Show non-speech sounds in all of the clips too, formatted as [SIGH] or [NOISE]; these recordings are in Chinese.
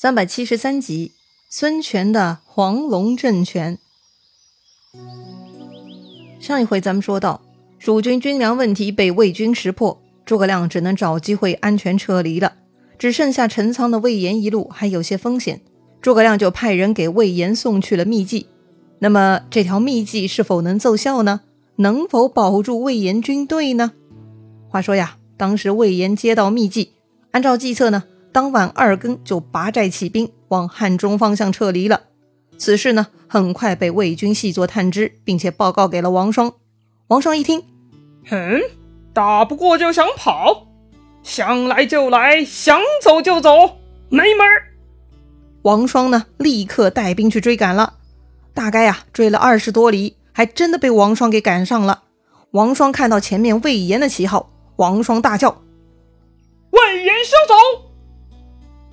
三百七十三集，孙权的黄龙政权。上一回咱们说到，蜀军军粮问题被魏军识破，诸葛亮只能找机会安全撤离了。只剩下陈仓的魏延一路还有些风险，诸葛亮就派人给魏延送去了秘计。那么这条秘计是否能奏效呢？能否保住魏延军队呢？话说呀，当时魏延接到秘计，按照计策呢。当晚二更就拔寨起兵，往汉中方向撤离了。此事呢，很快被魏军细作探知，并且报告给了王双。王双一听，哼，打不过就想跑，想来就来，想走就走，没门儿！王双呢，立刻带兵去追赶了。大概呀，追了二十多里，还真的被王双给赶上了。王双看到前面魏延的旗号，王双大叫：“魏延休走！”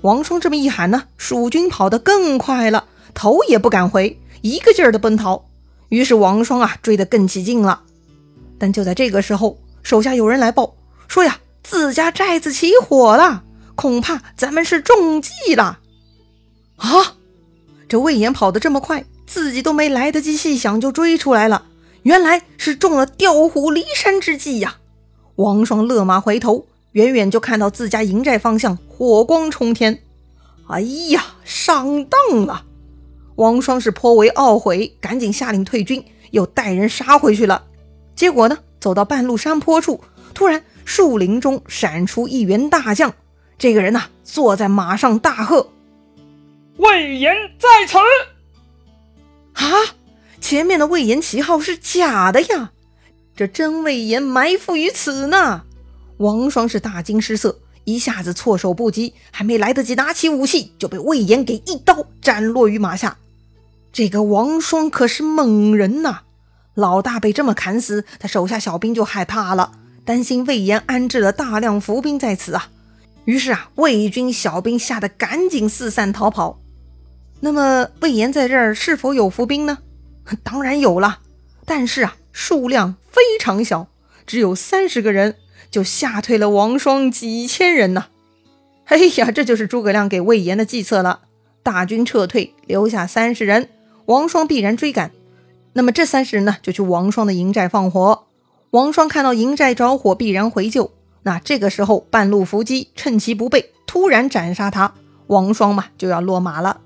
王双这么一喊呢，蜀军跑得更快了，头也不敢回，一个劲儿的奔逃。于是王双啊追得更起劲了。但就在这个时候，手下有人来报说呀，自家寨子起火了，恐怕咱们是中计了。啊！这魏延跑得这么快，自己都没来得及细想就追出来了，原来是中了调虎离山之计呀！王双勒马回头。远远就看到自家营寨方向火光冲天，哎呀，上当了！王双是颇为懊悔，赶紧下令退军，又带人杀回去了。结果呢，走到半路山坡处，突然树林中闪出一员大将。这个人呐，坐在马上大喝：“魏延在此！”啊，前面的魏延旗号是假的呀，这真魏延埋伏于此呢！王双是大惊失色，一下子措手不及，还没来得及拿起武器，就被魏延给一刀斩落于马下。这个王双可是猛人呐！老大被这么砍死，他手下小兵就害怕了，担心魏延安置了大量伏兵在此啊。于是啊，魏军小兵吓得赶紧四散逃跑。那么魏延在这儿是否有伏兵呢？当然有了，但是啊，数量非常小，只有三十个人。就吓退了王双几千人呢！哎呀，这就是诸葛亮给魏延的计策了。大军撤退，留下三十人，王双必然追赶。那么这三十人呢，就去王双的营寨放火。王双看到营寨着火，必然回救。那这个时候半路伏击，趁其不备，突然斩杀他。王双嘛，就要落马了。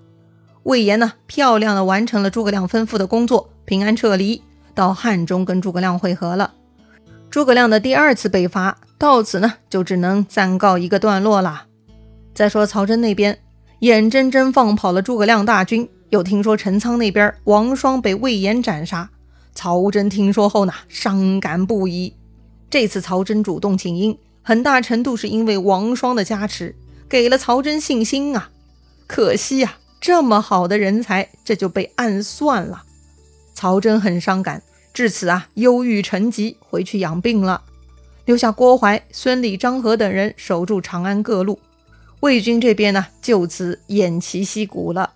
魏延呢，漂亮的完成了诸葛亮吩咐的工作，平安撤离，到汉中跟诸葛亮会合了。诸葛亮的第二次北伐到此呢，就只能暂告一个段落了。再说曹真那边，眼睁睁放跑了诸葛亮大军，又听说陈仓那边王双被魏延斩杀，曹真听说后呢，伤感不已。这次曹真主动请缨，很大程度是因为王双的加持，给了曹真信心啊。可惜呀，这么好的人才，这就被暗算了。曹真很伤感。至此啊，忧郁成疾，回去养病了，留下郭淮、孙礼、张合等人守住长安各路。魏军这边呢，就此偃旗息鼓了。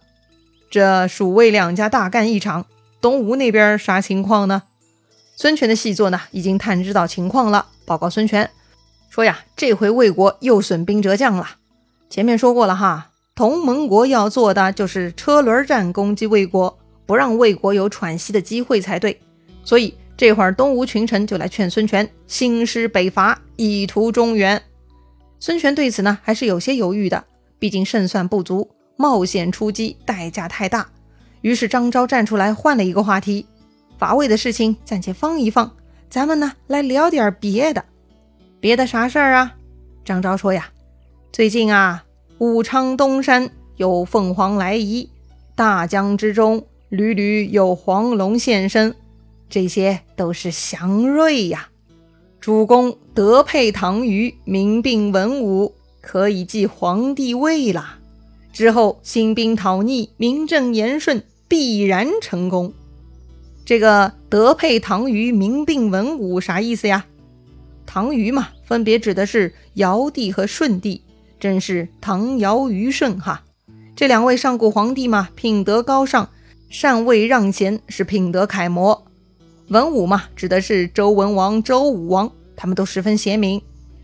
这蜀魏两家大干一场，东吴那边啥情况呢？孙权的细作呢，已经探知到情况了，报告孙权说呀，这回魏国又损兵折将了。前面说过了哈，同盟国要做的就是车轮战攻击魏国，不让魏国有喘息的机会才对。所以这会儿东吴群臣就来劝孙权兴师北伐，以图中原。孙权对此呢还是有些犹豫的，毕竟胜算不足，冒险出击代价太大。于是张昭站出来换了一个话题：伐魏的事情暂且放一放，咱们呢来聊点别的。别的啥事儿啊？张昭说呀，最近啊，武昌东山有凤凰来仪，大江之中屡屡有黄龙现身。这些都是祥瑞呀！主公德配唐虞，民并文武，可以继皇帝位了。之后兴兵讨逆，名正言顺，必然成功。这个德配唐虞，民并文武啥意思呀？唐虞嘛，分别指的是尧帝和舜帝，正是唐尧虞舜哈。这两位上古皇帝嘛，品德高尚，禅位让贤，是品德楷模。文武嘛，指的是周文王、周武王，他们都十分贤明。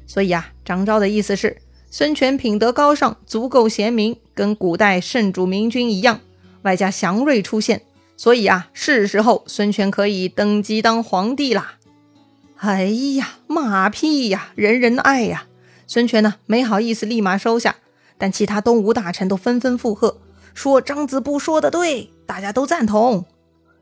所以啊，张昭的意思是，孙权品德高尚，足够贤明，跟古代圣主明君一样，外加祥瑞出现，所以啊，是时候孙权可以登基当皇帝啦。哎呀，马屁呀，人人爱呀！孙权呢，没好意思立马收下，但其他东吴大臣都纷纷附和，说张子布说的对，大家都赞同。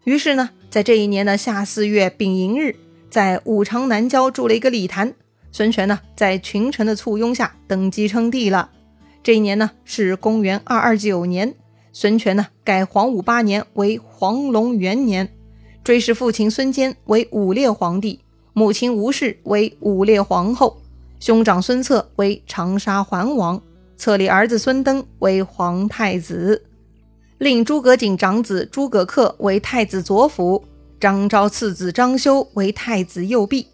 于是呢，在这一年的夏四月丙寅日，在武昌南郊筑了一个礼坛。孙权呢，在群臣的簇拥下登基称帝了。这一年呢，是公元二二九年。孙权呢，改黄武八年为黄龙元年，追谥父亲孙坚为武烈皇帝，母亲吴氏为武烈皇后，兄长孙策为长沙桓王，册立儿子孙登为皇太子，令诸葛瑾长子诸葛恪为太子左辅，张昭次子张修为太子右弼。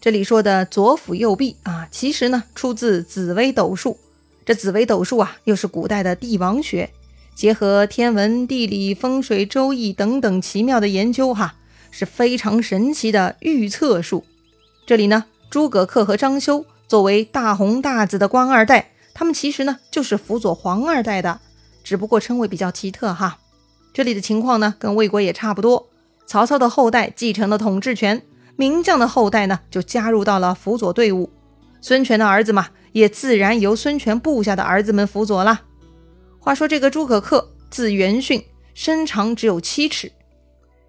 这里说的左辅右弼啊，其实呢出自紫微斗数。这紫微斗数啊，又是古代的帝王学，结合天文、地理、风水、周易等等奇妙的研究，哈，是非常神奇的预测术。这里呢，诸葛恪和张修作为大红大紫的官二代，他们其实呢就是辅佐皇二代的，只不过称谓比较奇特哈。这里的情况呢，跟魏国也差不多，曹操的后代继承了统治权。名将的后代呢，就加入到了辅佐队伍。孙权的儿子嘛，也自然由孙权部下的儿子们辅佐了。话说这个诸葛恪字元训，身长只有七尺，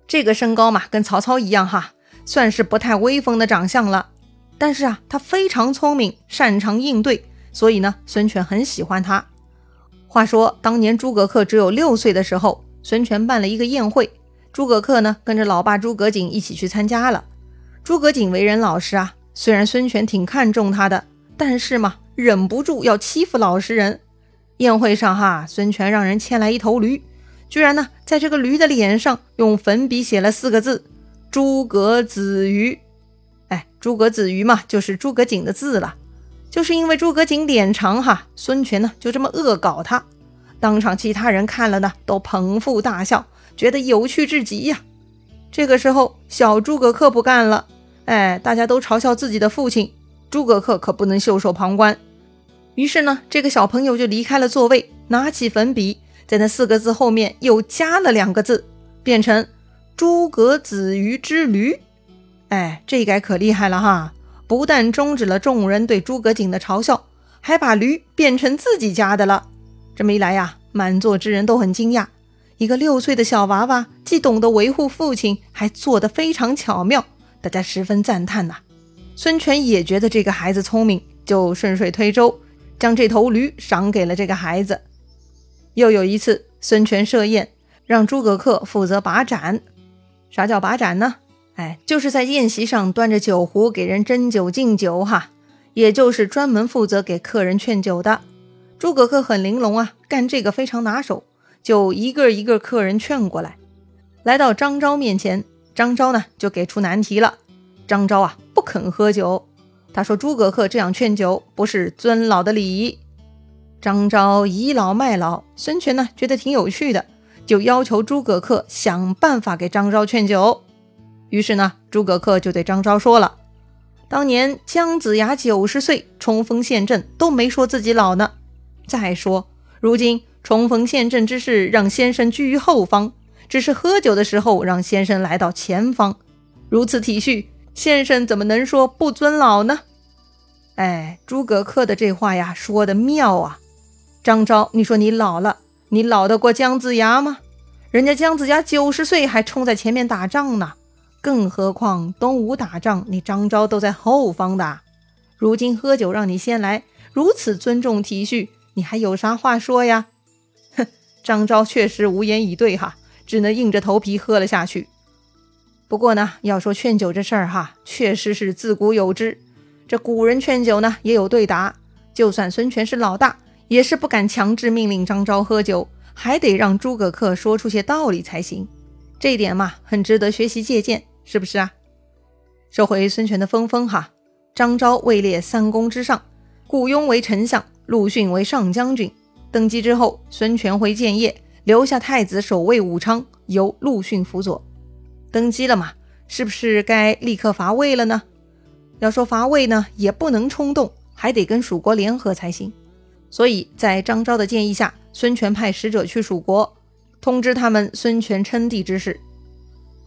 这个身高嘛，跟曹操一样哈，算是不太威风的长相了。但是啊，他非常聪明，擅长应对，所以呢，孙权很喜欢他。话说当年诸葛恪只有六岁的时候，孙权办了一个宴会，诸葛恪呢，跟着老爸诸葛瑾一起去参加了。诸葛瑾为人老实啊，虽然孙权挺看重他的，但是嘛，忍不住要欺负老实人。宴会上哈，孙权让人牵来一头驴，居然呢，在这个驴的脸上用粉笔写了四个字“诸葛子瑜”。哎，诸葛子瑜嘛，就是诸葛瑾的字了。就是因为诸葛瑾脸长哈，孙权呢就这么恶搞他。当场其他人看了呢，都捧腹大笑，觉得有趣至极呀。这个时候，小诸葛恪不干了。哎，大家都嘲笑自己的父亲，诸葛恪可不能袖手旁观。于是呢，这个小朋友就离开了座位，拿起粉笔，在那四个字后面又加了两个字，变成“诸葛子瑜之驴”。哎，这一改可厉害了哈！不但终止了众人对诸葛瑾的嘲笑，还把驴变成自己家的了。这么一来呀，满座之人都很惊讶。一个六岁的小娃娃，既懂得维护父亲，还做得非常巧妙，大家十分赞叹呐。孙权也觉得这个孩子聪明，就顺水推舟，将这头驴赏给了这个孩子。又有一次，孙权设宴，让诸葛恪负责把盏。啥叫把盏呢？哎，就是在宴席上端着酒壶给人斟酒敬酒哈，也就是专门负责给客人劝酒的。诸葛恪很玲珑啊，干这个非常拿手。就一个一个客人劝过来，来到张昭面前，张昭呢就给出难题了。张昭啊不肯喝酒，他说诸葛恪这样劝酒不是尊老的礼仪。张昭倚老卖老，孙权呢觉得挺有趣的，就要求诸葛恪想办法给张昭劝酒。于是呢，诸葛恪就对张昭说了：“当年姜子牙九十岁冲锋陷阵都没说自己老呢。再说如今。”冲锋陷阵之事，让先生居于后方；只是喝酒的时候，让先生来到前方。如此体恤，先生怎么能说不尊老呢？哎，诸葛恪的这话呀，说的妙啊！张昭，你说你老了，你老得过姜子牙吗？人家姜子牙九十岁还冲在前面打仗呢，更何况东吴打仗，你张昭都在后方的。如今喝酒让你先来，如此尊重体恤，你还有啥话说呀？哼 [LAUGHS] 张昭确实无言以对哈，只能硬着头皮喝了下去。不过呢，要说劝酒这事儿哈，确实是自古有之。这古人劝酒呢，也有对答。就算孙权是老大，也是不敢强制命令张昭喝酒，还得让诸葛恪说出些道理才行。这一点嘛，很值得学习借鉴，是不是啊？收回孙权的分封哈，张昭位列三公之上，雇佣为丞相，陆逊为上将军。登基之后，孙权回建业，留下太子守卫武昌，由陆逊辅佐。登基了嘛，是不是该立刻伐魏了呢？要说伐魏呢，也不能冲动，还得跟蜀国联合才行。所以在张昭的建议下，孙权派使者去蜀国，通知他们孙权称帝之事。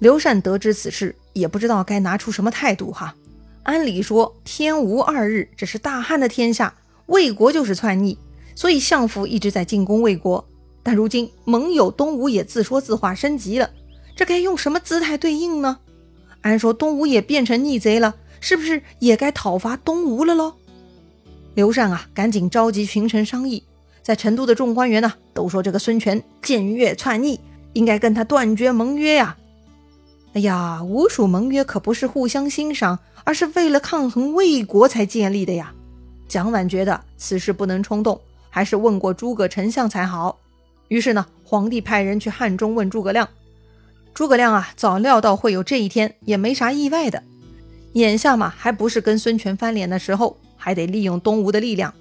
刘禅得知此事，也不知道该拿出什么态度哈。按理说，天无二日，这是大汉的天下，魏国就是篡逆，所以相府一直在进攻魏国。但如今盟友东吴也自说自话升级了，这该用什么姿态对应呢？按说东吴也变成逆贼了，是不是也该讨伐东吴了喽？刘禅啊，赶紧召集群臣商议。在成都的众官员呢，都说这个孙权僭越篡逆，应该跟他断绝盟约呀。哎呀，吴蜀盟约可不是互相欣赏，而是为了抗衡魏国才建立的呀。蒋琬觉得此事不能冲动，还是问过诸葛丞相才好。于是呢，皇帝派人去汉中问诸葛亮。诸葛亮啊，早料到会有这一天，也没啥意外的。眼下嘛，还不是跟孙权翻脸的时候，还得利用东吴的力量。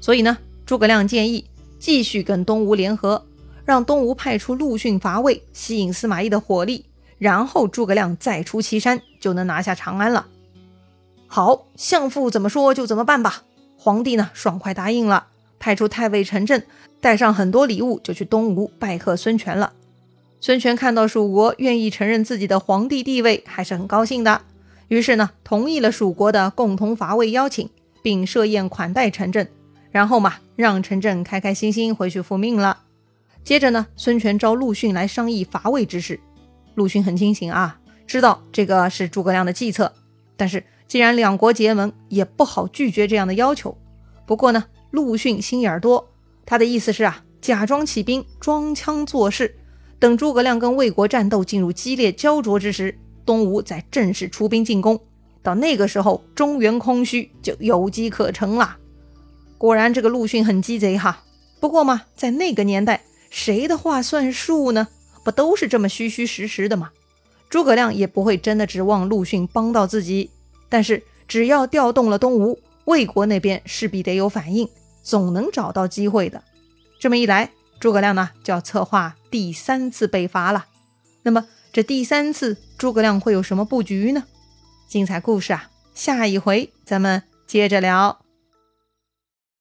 所以呢，诸葛亮建议继续跟东吴联合，让东吴派出陆逊伐魏，吸引司马懿的火力，然后诸葛亮再出祁山，就能拿下长安了。好，相父怎么说就怎么办吧。皇帝呢，爽快答应了。派出太尉陈震，带上很多礼物，就去东吴拜贺孙权了。孙权看到蜀国愿意承认自己的皇帝地位，还是很高兴的。于是呢，同意了蜀国的共同伐魏邀请，并设宴款待陈震。然后嘛，让陈震开开心心回去复命了。接着呢，孙权召陆逊来商议伐魏之事。陆逊很清醒啊，知道这个是诸葛亮的计策。但是既然两国结盟，也不好拒绝这样的要求。不过呢，陆逊心眼多，他的意思是啊，假装起兵，装腔作势，等诸葛亮跟魏国战斗进入激烈焦灼之时，东吴再正式出兵进攻。到那个时候，中原空虚，就有机可乘了。果然，这个陆逊很鸡贼哈。不过嘛，在那个年代，谁的话算数呢？不都是这么虚虚实实的吗？诸葛亮也不会真的指望陆逊帮到自己。但是，只要调动了东吴。魏国那边势必得有反应，总能找到机会的。这么一来，诸葛亮呢就要策划第三次北伐了。那么这第三次诸葛亮会有什么布局呢？精彩故事啊，下一回咱们接着聊。